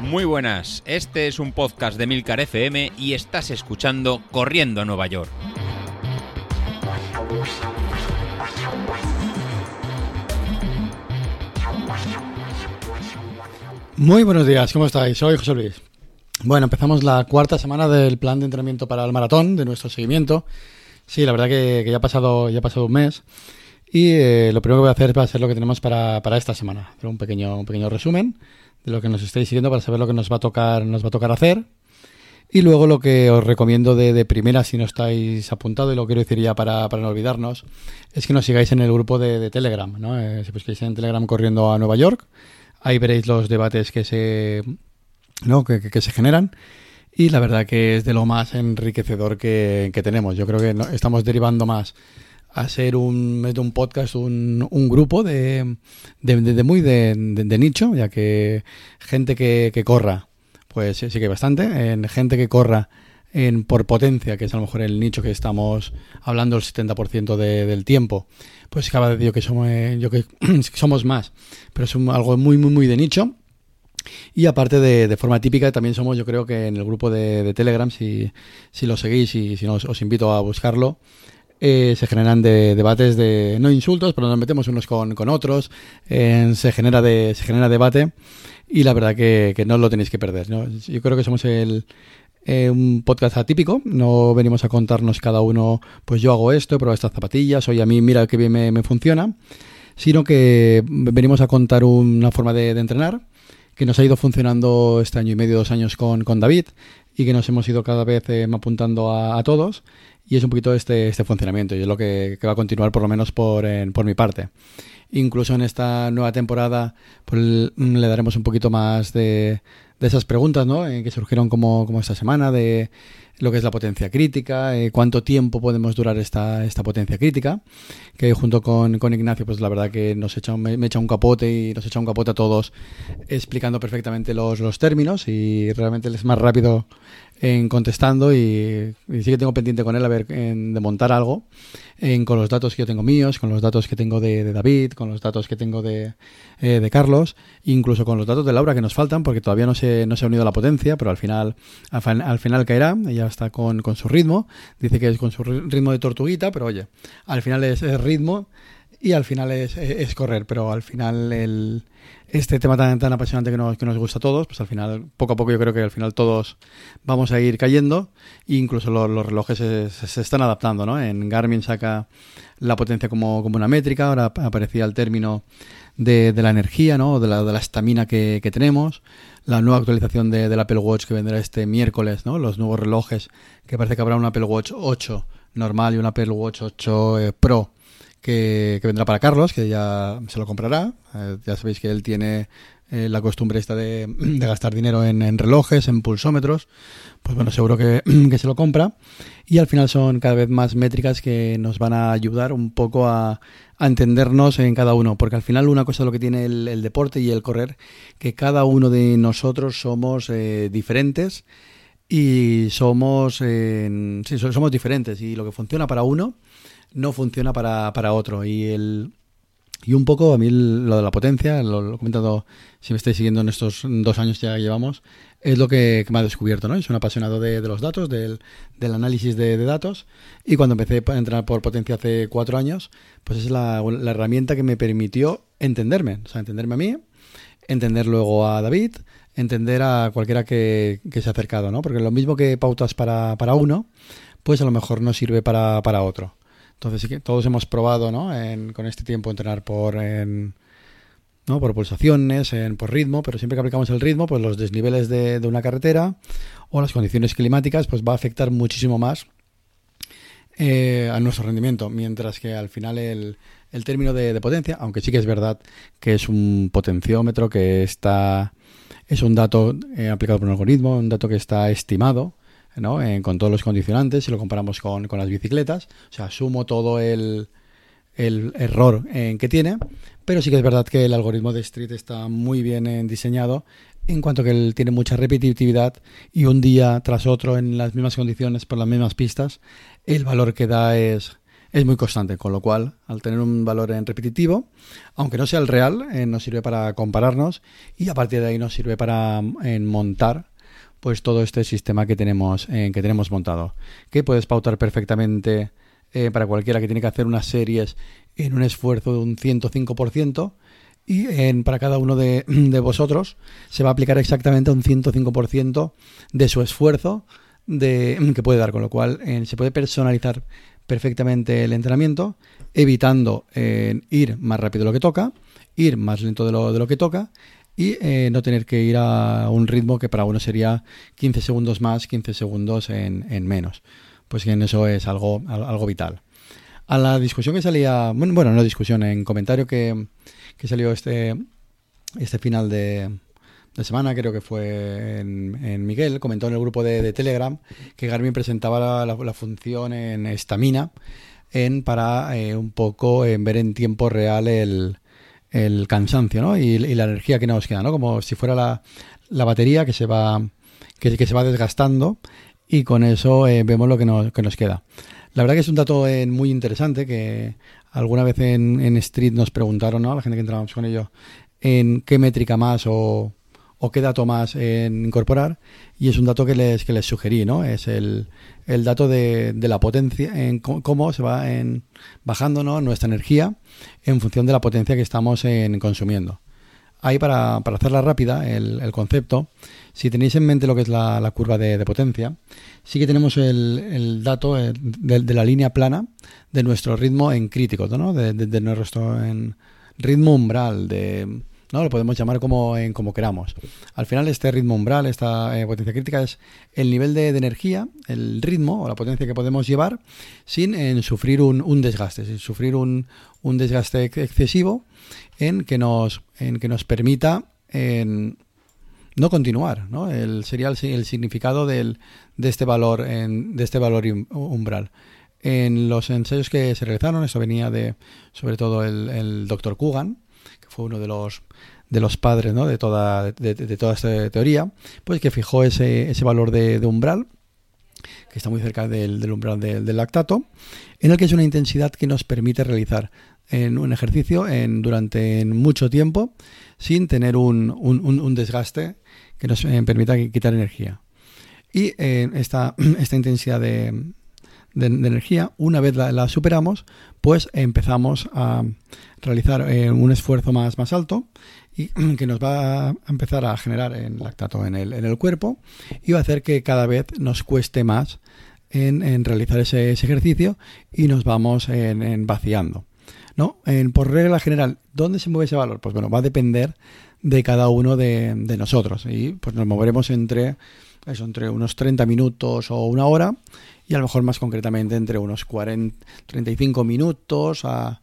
Muy buenas, este es un podcast de Milcar FM y estás escuchando Corriendo a Nueva York. Muy buenos días, ¿cómo estáis? Soy José Luis. Bueno, empezamos la cuarta semana del plan de entrenamiento para el maratón, de nuestro seguimiento. Sí, la verdad que, ya, ha pasado, ya ha pasado un mes. Y eh, lo primero que voy a hacer va a ser lo que tenemos para, esta semana. Un pequeño, un pequeño resumen de lo que nos estáis siguiendo para saber lo que nos va a tocar, nos va a tocar hacer. Y luego lo que os recomiendo de, primera, si no estáis apuntados, y lo quiero decir ya para, no olvidarnos, es que nos sigáis en el grupo de, Telegram. ¿no? Eh, si busquáis en Telegram corriendo a Nueva York, ahí veréis los debates que se, ¿no? que, se generan. Y la verdad que es de lo más enriquecedor que, tenemos. Yo creo que estamos derivando más a ser un, un podcast, un, un grupo de, de, muy de, nicho, ya que gente que, que corra, pues sí, que hay bastante. En gente que corra en por potencia, que es a lo mejor el nicho que estamos hablando el 70% del tiempo, pues cada vez que somos, eh, yo que somos más, pero es algo muy, muy, muy de nicho. Y aparte de, de, forma típica, también somos, yo creo que en el grupo de, Telegram, si, si, lo seguís y si no, os invito a buscarlo, eh, se generan de, debates de, no insultos, pero nos metemos unos con, otros, se, genera de, se genera debate y la verdad que, que no lo tenéis que perder. Yo creo que somos el, eh, un podcast atípico, no venimos a contarnos cada uno, pues yo hago esto, pero estas zapatillas, oye a mí mira que bien me, funciona, sino que venimos a contar una forma de, entrenar que nos ha ido funcionando este año y medio, dos años con, con David y que nos hemos ido cada vez eh, apuntando a, todos y es un poquito este, este funcionamiento y es lo que, va a continuar por lo menos por, por mi parte. Incluso en esta nueva temporada pues, le daremos un poquito más de, de esas preguntas ¿no? Eh, que surgieron como, como, esta semana de lo que es la potencia crítica, eh, cuánto tiempo podemos durar esta, esta potencia crítica, que junto con, con Ignacio, pues la verdad que nos echa, me, me, echa un capote y nos echa un capote a todos explicando perfectamente los, los términos y realmente es más rápido en contestando y, y, sí que tengo pendiente con él a ver en, de montar algo en, con los datos que yo tengo míos, con los datos que tengo de, de David, con los datos que tengo de, eh, de Carlos, incluso con los datos de Laura que nos faltan porque todavía no se, no se ha unido a la potencia, pero al final, al, final caerá, ella está con, con, su ritmo, dice que es con su ritmo de tortuguita, pero oye, al final es, es ritmo y al final es, es, correr, pero al final el, este tema tan, tan apasionante que nos, que nos gusta a todos, pues al final, poco a poco yo creo que al final todos vamos a ir cayendo e incluso los, relojes se, se, están adaptando, ¿no? En Garmin saca la potencia como, como una métrica, ahora aparecía el término de, de la energía, ¿no? De la, de la que, que tenemos, la nueva actualización de, del Apple Watch que vendrá este miércoles, ¿no? Los nuevos relojes, que parece que habrá un Apple Watch 8 normal y un Apple Watch 8 eh, Pro que, vendrá para Carlos, que ya se lo comprará. Eh, ya sabéis que él tiene eh, la costumbre esta de, gastar dinero en, relojes, en pulsómetros. Pues bueno, seguro que, se lo compra. Y al final son cada vez más métricas que nos van a ayudar un poco a, entendernos en cada uno. Porque al final una cosa es lo que tiene el, deporte y el correr, que cada uno de nosotros somos eh, diferentes y somos, sí, somos diferentes. Y lo que funciona para uno no funciona para, para otro. Y el, y un poco a mí lo de la potencia, lo, he comentado, si me estáis siguiendo en estos dos años ya llevamos, es lo que, me ha descubierto, ¿no? Soy un apasionado de, los datos, del, del análisis de, datos, y cuando empecé a entrar por potencia hace cuatro años, pues es la, la, herramienta que me permitió entenderme, o sea, entenderme a mí, entender luego a David, entender a cualquiera que, que se ha acercado, ¿no? Porque lo mismo que pautas para, para uno, pues a lo mejor no sirve para, para otro. Entonces sí que todos hemos probado, ¿no? con este tiempo entrenar por, ¿no? por pulsaciones, en, por ritmo, pero siempre que aplicamos el ritmo, pues los desniveles de, una carretera o las condiciones climáticas, pues va a afectar muchísimo más eh, a nuestro rendimiento, mientras que al final el, el término de, potencia, aunque sí que es verdad que es un potenciómetro que está es un dato eh, aplicado por un algoritmo, un dato que está estimado ¿no? con todos los condicionantes, si lo comparamos con, las bicicletas. O sea, sumo todo el, el error en que tiene, pero sí que es verdad que el algoritmo de Street está muy bien eh, diseñado en cuanto que él tiene mucha repetitividad y un día tras otro en las mismas condiciones por las mismas pistas, el valor que da es, es muy constante, con lo cual, al tener un valor en repetitivo, aunque no sea el real, eh, nos sirve para compararnos y a partir de ahí nos sirve para en montar pues todo este sistema que tenemos, que tenemos montado, que puedes pautar perfectamente para cualquiera que tiene que hacer unas series en un esfuerzo de un 105%, y en, para cada uno de, de, vosotros se va a aplicar exactamente un 105% de su esfuerzo de, que puede dar, con lo cual se puede personalizar perfectamente el entrenamiento, evitando eh, ir más rápido de lo que toca, ir más lento de lo, de lo que toca y eh, no tener que ir a un ritmo que para uno sería 15 segundos más, 15 segundos en, en menos. Pues en eso es algo, algo vital. A la discusión que salía, bueno, no discusión, en comentario que, que salió este, este final de, de semana, creo que fue en, Miguel, comentó en el grupo de, Telegram que Garmin presentaba la, función en estamina en, para eh, un poco en ver en tiempo real el, el cansancio ¿no? y, la energía que nos queda, ¿no? como si fuera la, la batería que se va que, se va desgastando y con eso eh, vemos lo que nos, que nos queda. La verdad que es un dato eh, muy interesante que alguna vez en, en Street nos preguntaron, ¿no? La gente que entrábamos con ello, en qué métrica más o, qué dato más en incorporar y es un dato que les, que les sugerí, ¿no? Es el, el dato de, de, la potencia, en cómo se va en, bajando nuestra energía en función de la potencia que estamos en, consumiendo. Ahí para, para hacerla rápida, el, el concepto, si tenéis en mente lo que es la, curva de, potencia, sí que tenemos el, dato eh, de, la línea plana de nuestro ritmo en crítico, ¿no? de, nuestro ritmo umbral, de, ¿no? Lo podemos llamar como, en, como queramos. Al final, este ritmo umbral, esta eh, potencia crítica, es el nivel de, energía, el ritmo o la potencia que podemos llevar sin en, sufrir un, un, desgaste, sin sufrir un, un, desgaste excesivo en que nos, en que nos permita en, no continuar, ¿no? El, sería el, significado del, de este valor, en, de este valor umbral. En los ensayos que se realizaron, eso venía de, sobre todo el, el doctor Kugan, que fue uno de los de los padres ¿no? de, toda, de, toda esta teoría, pues que fijó ese, ese valor de, umbral, que está muy cerca del, umbral del, lactato, en el que es una intensidad que nos permite realizar en un ejercicio en, durante mucho tiempo sin tener un, un, un desgaste que nos eh, permita quitar energía. Y eh, esta, esta, intensidad de, de, energía, una vez la, superamos, pues empezamos a realizar eh, un esfuerzo más, más alto y que nos va a empezar a generar en lactato en el, en el cuerpo y va a hacer que cada vez nos cueste más en, en realizar ese, ejercicio y nos vamos en, vaciando. ¿no? En, por regla general, ¿dónde se mueve ese valor? Pues bueno, va a depender de cada uno de, nosotros. Y pues nos moveremos entre, eso, entre unos 30 minutos o una hora y a lo mejor más concretamente entre unos 40, 35 minutos a,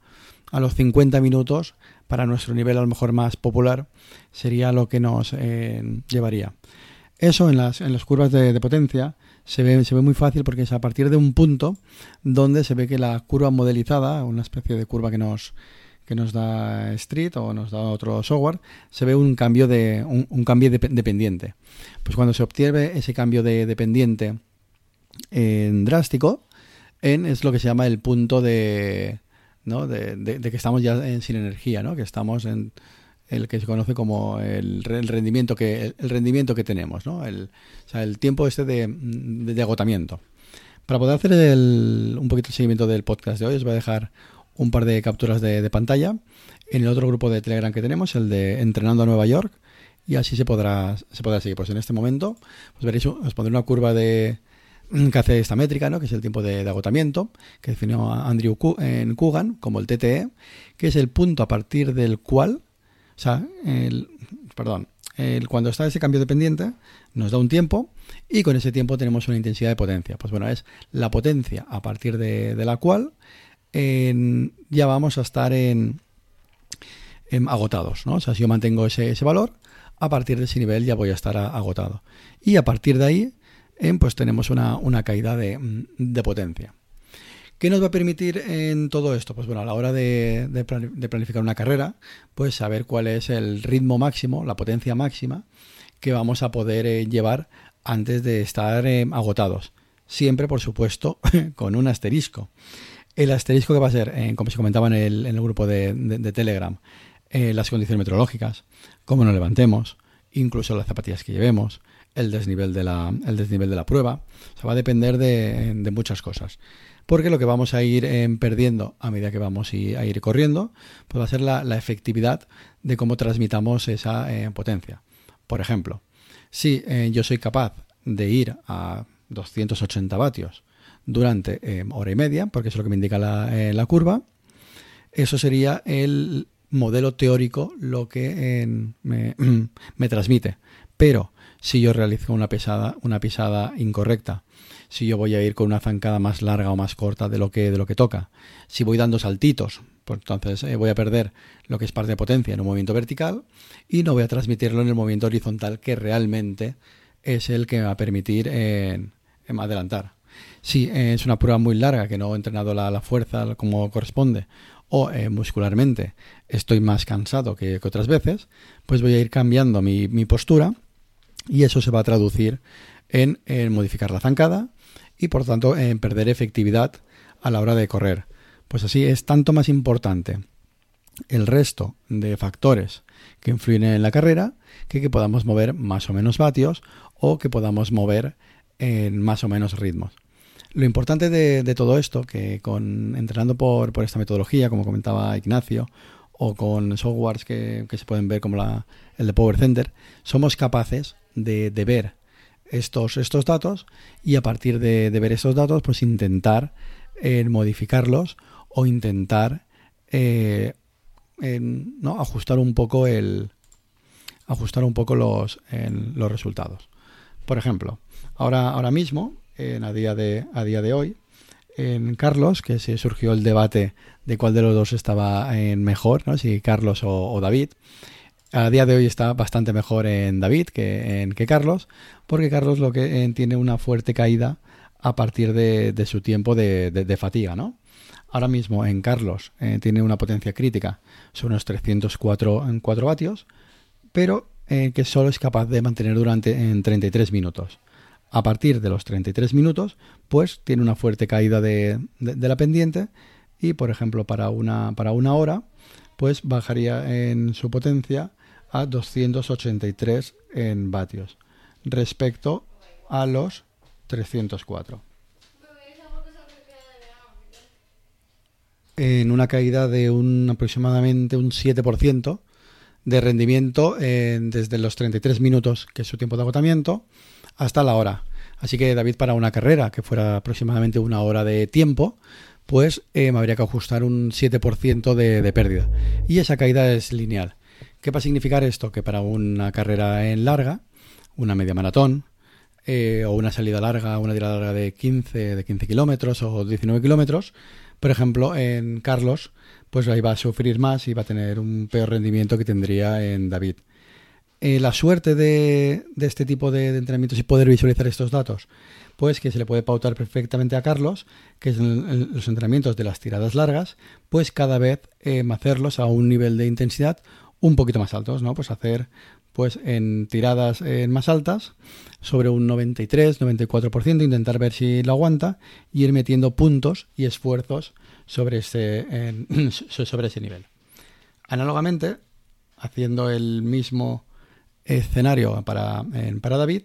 a los 50 minutos para nuestro nivel a lo mejor más popular sería lo que nos eh, llevaría. Eso en las, en las curvas de, potencia se ve, se ve muy fácil porque es a partir de un punto donde se ve que la curva modelizada, una especie de curva que nos, que nos da Street o nos da otro software, se ve un cambio de un, cambio de, dependiente. Pues cuando se obtiene ese cambio de dependiente en drástico, en es lo que se llama el punto de, ¿no? de, que estamos ya en, sin energía, ¿no? que estamos en el que se conoce como el, rendimiento que el, rendimiento que tenemos, ¿no? el, o sea, el tiempo este de, de, agotamiento. Para poder hacer el, un poquito el seguimiento del podcast de hoy, os voy a dejar un par de capturas de, pantalla en el otro grupo de Telegram que tenemos, el de Entrenando a Nueva York, y así se podrá, se podrá seguir. Pues en este momento, pues veréis, os pondré una curva de que hace esta métrica, ¿no? que es el tiempo de, agotamiento, que definió Andrew en Kugan como el TTE, que es el punto a partir del cual, o sea, el, perdón, el, cuando está ese cambio dependiente, nos da un tiempo y con ese tiempo tenemos una intensidad de potencia. Pues bueno, es la potencia a partir de, de la cual ya vamos a estar en, agotados. ¿no? O sea, si yo mantengo ese, valor, a partir de ese nivel ya voy a estar agotado. Y a partir de ahí, pues tenemos una, caída de, potencia. ¿Qué nos va a permitir en todo esto? Pues bueno, a la hora de, planificar una carrera, pues saber cuál es el ritmo máximo, la potencia máxima que vamos a poder eh, llevar antes de estar eh, agotados. Siempre, por supuesto, con un asterisco El asterisco que va a ser, eh, como se comentaba en el, en el grupo de, Telegram, eh, las condiciones meteorológicas, cómo nos levantemos, incluso las zapatillas que llevemos, el desnivel de la, el desnivel de la prueba. O va a depender de, muchas cosas. Porque lo que vamos a ir eh, perdiendo a medida que vamos a ir corriendo, pues va a ser la, efectividad de cómo transmitamos esa potencia. Por ejemplo, si yo soy capaz de ir a 280 vatios durante eh, hora y media, porque es lo que me indica la, eh, la curva. Eso sería el modelo teórico lo que me, me, transmite. Pero si yo realizo una pesada, una pisada incorrecta, si yo voy a ir con una zancada más larga o más corta de lo que, de lo que toca, si voy dando saltitos, pues entonces eh, voy a perder lo que es parte de potencia en un movimiento vertical y no voy a transmitirlo en el movimiento horizontal que realmente es el que me va a permitir adelantar. Si es una prueba muy larga que no he entrenado la, fuerza como corresponde o eh, muscularmente estoy más cansado que, otras veces, pues voy a ir cambiando mi, postura y eso se va a traducir en, modificar la zancada y por tanto en perder efectividad a la hora de correr. Pues así es tanto más importante el resto de factores que influyen en la carrera que que podamos mover más o menos vatios o que podamos mover en más o menos ritmos. Lo importante de, todo esto, que con entrenando por, esta metodología, como comentaba Ignacio, o con softwares que, se pueden ver como la, el de Power Center, somos capaces de, ver estos, estos datos y a partir de, ver estos datos, pues intentar eh, modificarlos o intentar eh, ¿no? ajustar un poco el ajustar un poco los, los resultados. Por ejemplo, ahora, ahora mismo en, a, día de, a día de hoy. En Carlos, que se surgió el debate de cuál de los dos estaba en mejor, ¿no? si Carlos o, David. A día de hoy está bastante mejor en David que en Carlos, porque Carlos lo que tiene una fuerte caída a partir de, su tiempo de, fatiga, ¿no? Ahora mismo en Carlos eh, tiene una potencia crítica, son unos 304 en 4 vatios, pero eh, que solo es capaz de mantener durante en 33 minutos a partir de los 33 minutos, pues tiene una fuerte caída de, la pendiente y, por ejemplo, para una hora, pues bajaría en su potencia a 283 en vatios respecto a los 304. En una caída de un aproximadamente un 7% de rendimiento desde los 33 minutos, que es su tiempo de agotamiento, hasta la hora. Así que David para una carrera que fuera aproximadamente una hora de tiempo, pues eh, me habría que ajustar un 7% de, pérdida. Y esa caída es lineal. ¿Qué va a significar esto? Que para una carrera en larga, una media maratón, eh, o una salida larga, una tirada larga de 15, de 15 kilómetros o 19 kilómetros, por ejemplo, en Carlos, pues ahí va a sufrir más y va a tener un peor rendimiento que tendría en David. Eh, la suerte de, este tipo de, entrenamientos y poder visualizar estos datos, pues que se le puede pautar perfectamente a Carlos, que es los entrenamientos de las tiradas largas, pues cada vez eh, hacerlos a un nivel de intensidad un poquito más altos, ¿no? Pues hacer pues en tiradas eh, más altas, sobre un 93, 94%, intentar ver si lo aguanta y ir metiendo puntos y esfuerzos sobre ese, sobre ese nivel. Análogamente, haciendo el mismo escenario para, para David,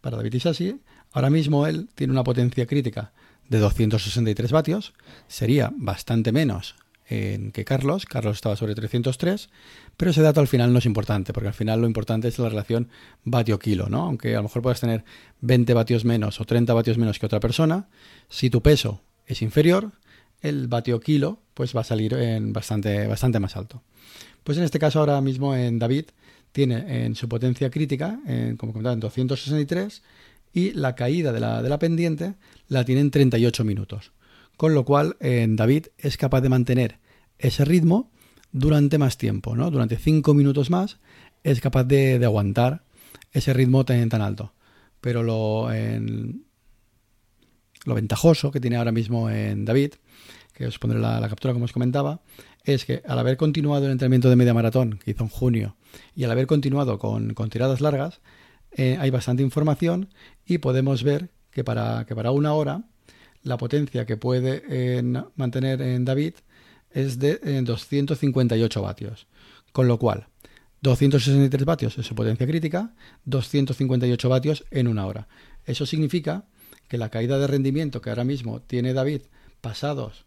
para David Isasi. Ahora mismo él tiene una potencia crítica de 263 vatios, sería bastante menos que Carlos. Carlos estaba sobre 303, pero ese dato al final no es importante, porque al final lo importante es la relación vatio-kilo, ¿no? Aunque a lo mejor puedas tener 20 vatios menos o 30 vatios menos que otra persona, si tu peso es inferior, el vatio-kilo pues va a salir en bastante, bastante más alto. Pues en este caso ahora mismo en David tiene en su potencia crítica, en, como comentaba, en 263 y la caída de la, de la pendiente la tiene en 38 minutos. Con lo cual, en David es capaz de mantener ese ritmo durante más tiempo, ¿no? Durante 5 minutos más es capaz de, aguantar ese ritmo tan, tan alto. Pero lo, lo ventajoso que tiene ahora mismo en David, que os pondré la, captura como os comentaba, es que al haber continuado el entrenamiento de media maratón que hizo en junio y al haber continuado con, tiradas largas, eh, hay bastante información y podemos ver que para, que para una hora la potencia que puede mantener en David es de 258 vatios. Con lo cual, 263 vatios es su potencia crítica, 258 vatios en una hora. Eso significa que la caída de rendimiento que ahora mismo tiene David pasados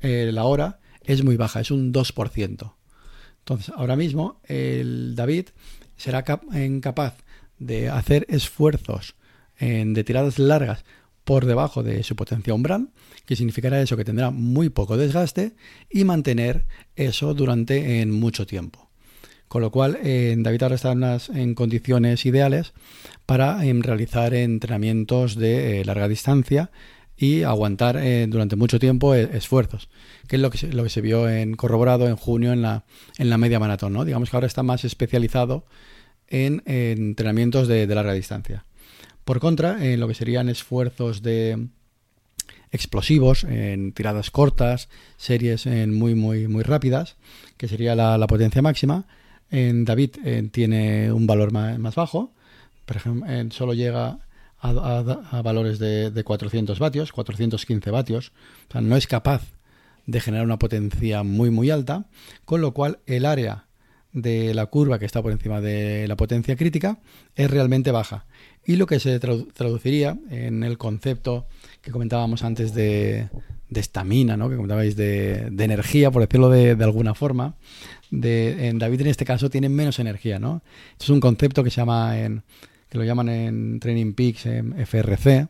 eh, la hora es muy baja, es un 2%. Entonces, ahora mismo el David será incapaz de hacer esfuerzos de tiradas largas por debajo de su potencia umbral, que significará eso que tendrá muy poco desgaste y mantener eso durante en mucho tiempo. Con lo cual, David ahora está en, condiciones ideales para em, realizar entrenamientos de eh, larga distancia y aguantar eh, durante mucho tiempo eh, esfuerzos, que es lo que, se, lo que se vio en corroborado en junio en la, en la media maratón. ¿no? Digamos que ahora está más especializado en, entrenamientos de larga distancia. Por contra, en lo que serían esfuerzos de explosivos en tiradas cortas, series muy muy muy rápidas, que sería la, potencia máxima. En David tiene un valor más, bajo, por ejemplo, solo llega a, valores de, de, 400 vatios, 415 vatios, o sea, no es capaz de generar una potencia muy muy alta, con lo cual el área de la curva que está por encima de la potencia crítica es realmente baja. Y lo que se traduciría en el concepto que comentábamos antes de estamina, ¿no? que comentabais de, de, energía, por decirlo de, alguna forma, de, en David en este caso tiene menos energía. ¿no? es un concepto que se llama en, que lo llaman en Training Peaks en FRC,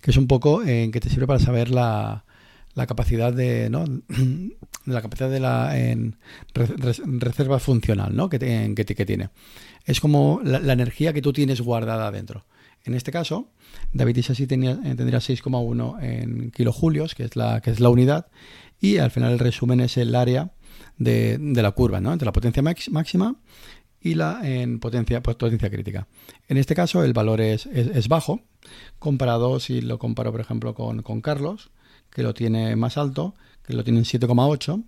que es un poco en que te sirve para saber la, la capacidad de, ¿no? la capacidad de la en reserva funcional ¿no? que, que, tiene. Es como la, energía que tú tienes guardada dentro. En este caso, David Isasi tenía, eh, tendría 6,1 en kilojulios, que es, la, que es la unidad, y al final el resumen es el área de, de la curva, ¿no? entre la potencia máxima y la en potencia, pues, potencia crítica. En este caso el valor es, es, bajo, comparado, si lo comparo por ejemplo con, con Carlos, que lo tiene más alto, que lo tiene en 7,8.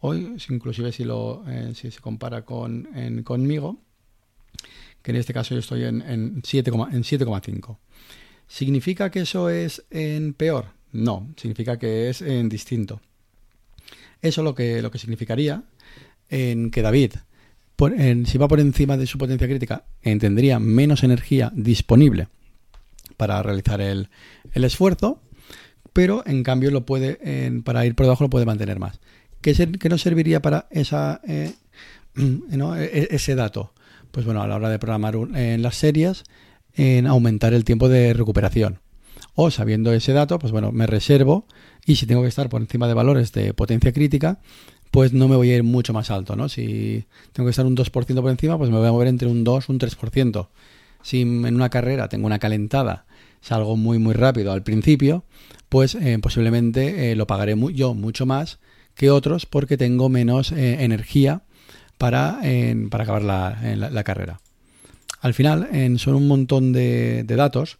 Hoy, inclusive si, lo, eh, si se compara con, conmigo, que en este caso yo estoy en, en 7,5. ¿Significa que eso es en peor? No, significa que es en distinto. Eso lo que, lo que significaría en que David, si va por encima de su potencia crítica, tendría menos energía disponible para realizar el, el esfuerzo pero en cambio lo puede, para ir por debajo lo puede mantener más. ¿Qué, nos serviría para esa, eh, e, ese dato? Pues bueno, a la hora de programar en las series, en aumentar el tiempo de recuperación. O sabiendo ese dato, pues bueno, me reservo y si tengo que estar por encima de valores de potencia crítica, pues no me voy a ir mucho más alto, ¿no? Si tengo que estar un 2% por encima, pues me voy a mover entre un 2 y un 3%. Si en una carrera tengo una calentada, salgo muy muy rápido al principio, pues eh, posiblemente eh, lo pagaré yo mucho más que otros porque tengo menos eh, energía para, para acabar la, carrera. Al final son un montón de, datos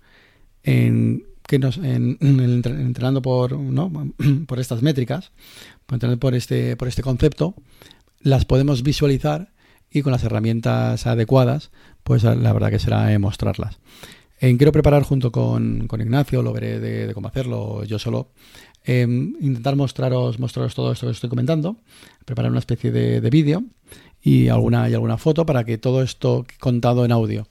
en, que entrenando por, por estas métricas, por, este, por este concepto, las podemos visualizar y con las herramientas adecuadas, pues la verdad que será mostrarlas. En quiero preparar junto con, Ignacio, lo veré de, cómo hacerlo yo solo, em, intentar mostraros, mostraros todo esto que estoy comentando, preparar una especie de, vídeo y alguna, y alguna foto para que todo esto contado en audio,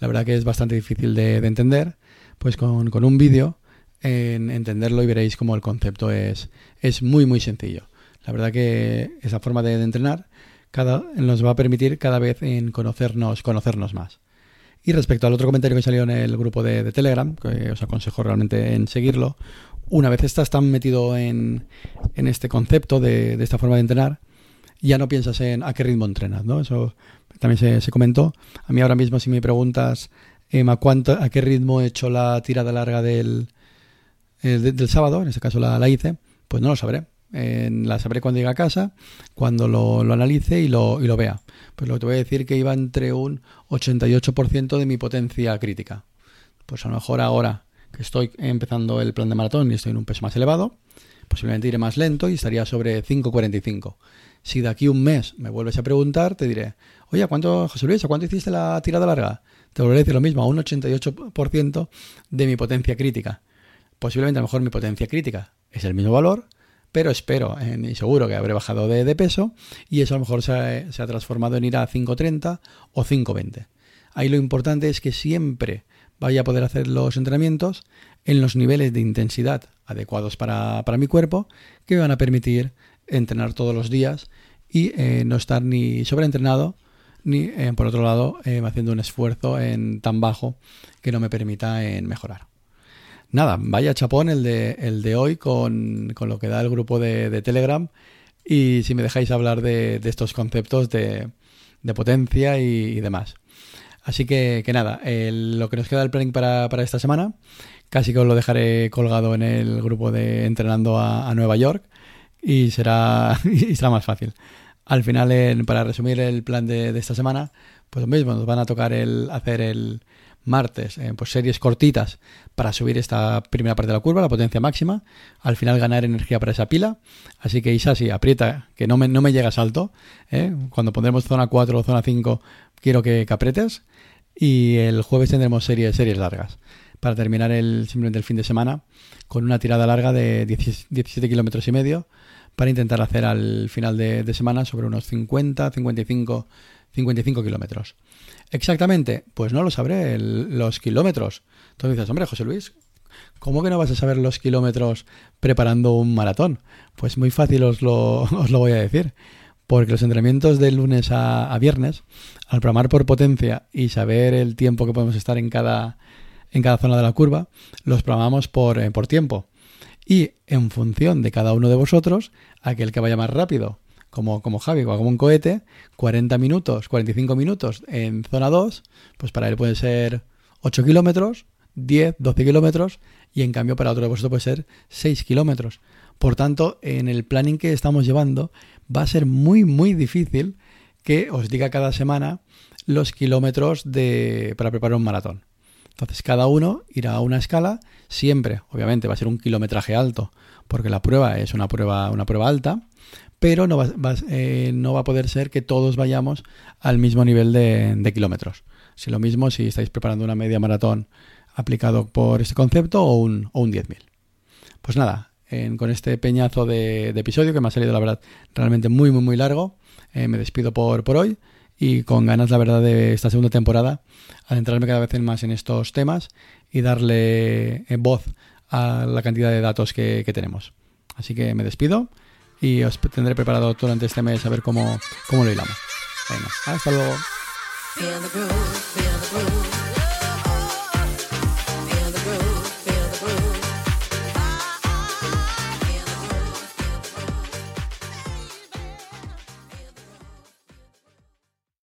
la verdad que es bastante difícil de, entender, pues con, un vídeo en entenderlo y veréis cómo el concepto es, es muy muy sencillo. La verdad que esa forma de, entrenar cada, nos va a permitir cada vez en conocernos, conocernos más. Y respecto al otro comentario que salió en el grupo de, Telegram, que os aconsejo realmente en seguirlo, una vez estás tan metido en, este concepto de, esta forma de entrenar, ya no piensas en a qué ritmo entrenas, ¿no? Eso también se, comentó. A mí ahora mismo si me preguntas a, cuánto, a qué ritmo he hecho la tirada larga del, eh, del sábado, en este caso la, la hice, pues no lo sabré la sabré cuando llegue a casa, cuando lo, analice y lo, y lo, vea. Pues lo que te voy a decir que iba entre un 88% de mi potencia crítica. Pues a lo mejor ahora que estoy empezando el plan de maratón y estoy en un peso más elevado, posiblemente iré más lento y estaría sobre 5.45. Si de aquí un mes me vuelves a preguntar, te diré, oye, ¿cuánto, José Luis, ¿a cuánto hiciste la tirada larga? Te volveré a decir lo mismo, a un 88% de mi potencia crítica posiblemente a lo mejor mi potencia crítica es el mismo valor, pero espero y seguro que habré bajado de, peso y eso a lo mejor se ha, transformado en ir a 5.30 o 5.20. Ahí lo importante es que siempre vaya a poder hacer los entrenamientos en los niveles de intensidad adecuados para, mi cuerpo que me van a permitir entrenar todos los días y eh, no estar ni sobreentrenado ni eh, por otro lado eh, haciendo un esfuerzo en tan bajo que no me permita en mejorar. Nada, vaya chapón el de, el de hoy con, lo que da el grupo de, Telegram y si me dejáis hablar de, estos conceptos de, potencia y demás. Así que, que nada, lo que nos queda del planning para, esta semana, casi que os lo dejaré colgado en el grupo de Entrenando a, Nueva York y será, y será más fácil. Al final, para resumir el plan de, esta semana, pues lo mismo, nos van a tocar el hacer el martes, eh, pues series cortitas para subir esta primera parte de la curva, la potencia máxima, al final ganar energía para esa pila. Así que Isasi, aprieta, que no me, no me llegas alto. ¿eh? Cuando pondremos zona 4 o zona 5, quiero que, que apretes. Y el jueves tendremos series, series largas para terminar el, simplemente el fin de semana con una tirada larga de 17 kilómetros y medio para intentar hacer al final de, semana sobre unos 50, 55, 55 kilómetros. Exactamente, pues no lo sabré, los kilómetros. Entonces dices, hombre, José Luis, ¿cómo que no vas a saber los kilómetros preparando un maratón? Pues muy fácil os lo, os lo voy a decir porque los entrenamientos de lunes a, viernes, al programar por potencia y saber el tiempo que podemos estar en cada, en cada zona de la curva, los programamos por, eh, por tiempo. Y en función de cada uno de vosotros, aquel que vaya más rápido, como, como Javi, como un cohete, 40 minutos, 45 minutos en zona 2, pues para él puede ser 8 kilómetros, 10, 12 kilómetros, y en cambio para otro de vosotros puede ser 6 kilómetros. Por tanto, en el planning que estamos llevando, va a ser muy, muy difícil que os diga cada semana los kilómetros de, para preparar un maratón. Entonces, cada uno irá a una escala, siempre, obviamente, va a ser un kilometraje alto, porque la prueba es una prueba, una prueba alta, pero no va, eh, no va a poder ser que todos vayamos al mismo nivel de, kilómetros. Si lo mismo si estáis preparando una media maratón aplicado por este concepto o un, o un 10.000. Pues nada, con este peñazo de, episodio que me ha salido, la verdad, realmente muy, muy, muy largo. Eh, me despido por, por hoy y con ganas, la verdad, de esta segunda temporada, adentrarme cada vez más en estos temas y darle eh, voz a la cantidad de datos que, tenemos. Así que me despido y os tendré preparado durante este mes a ver cómo, cómo lo hilamos. Venga, hasta luego.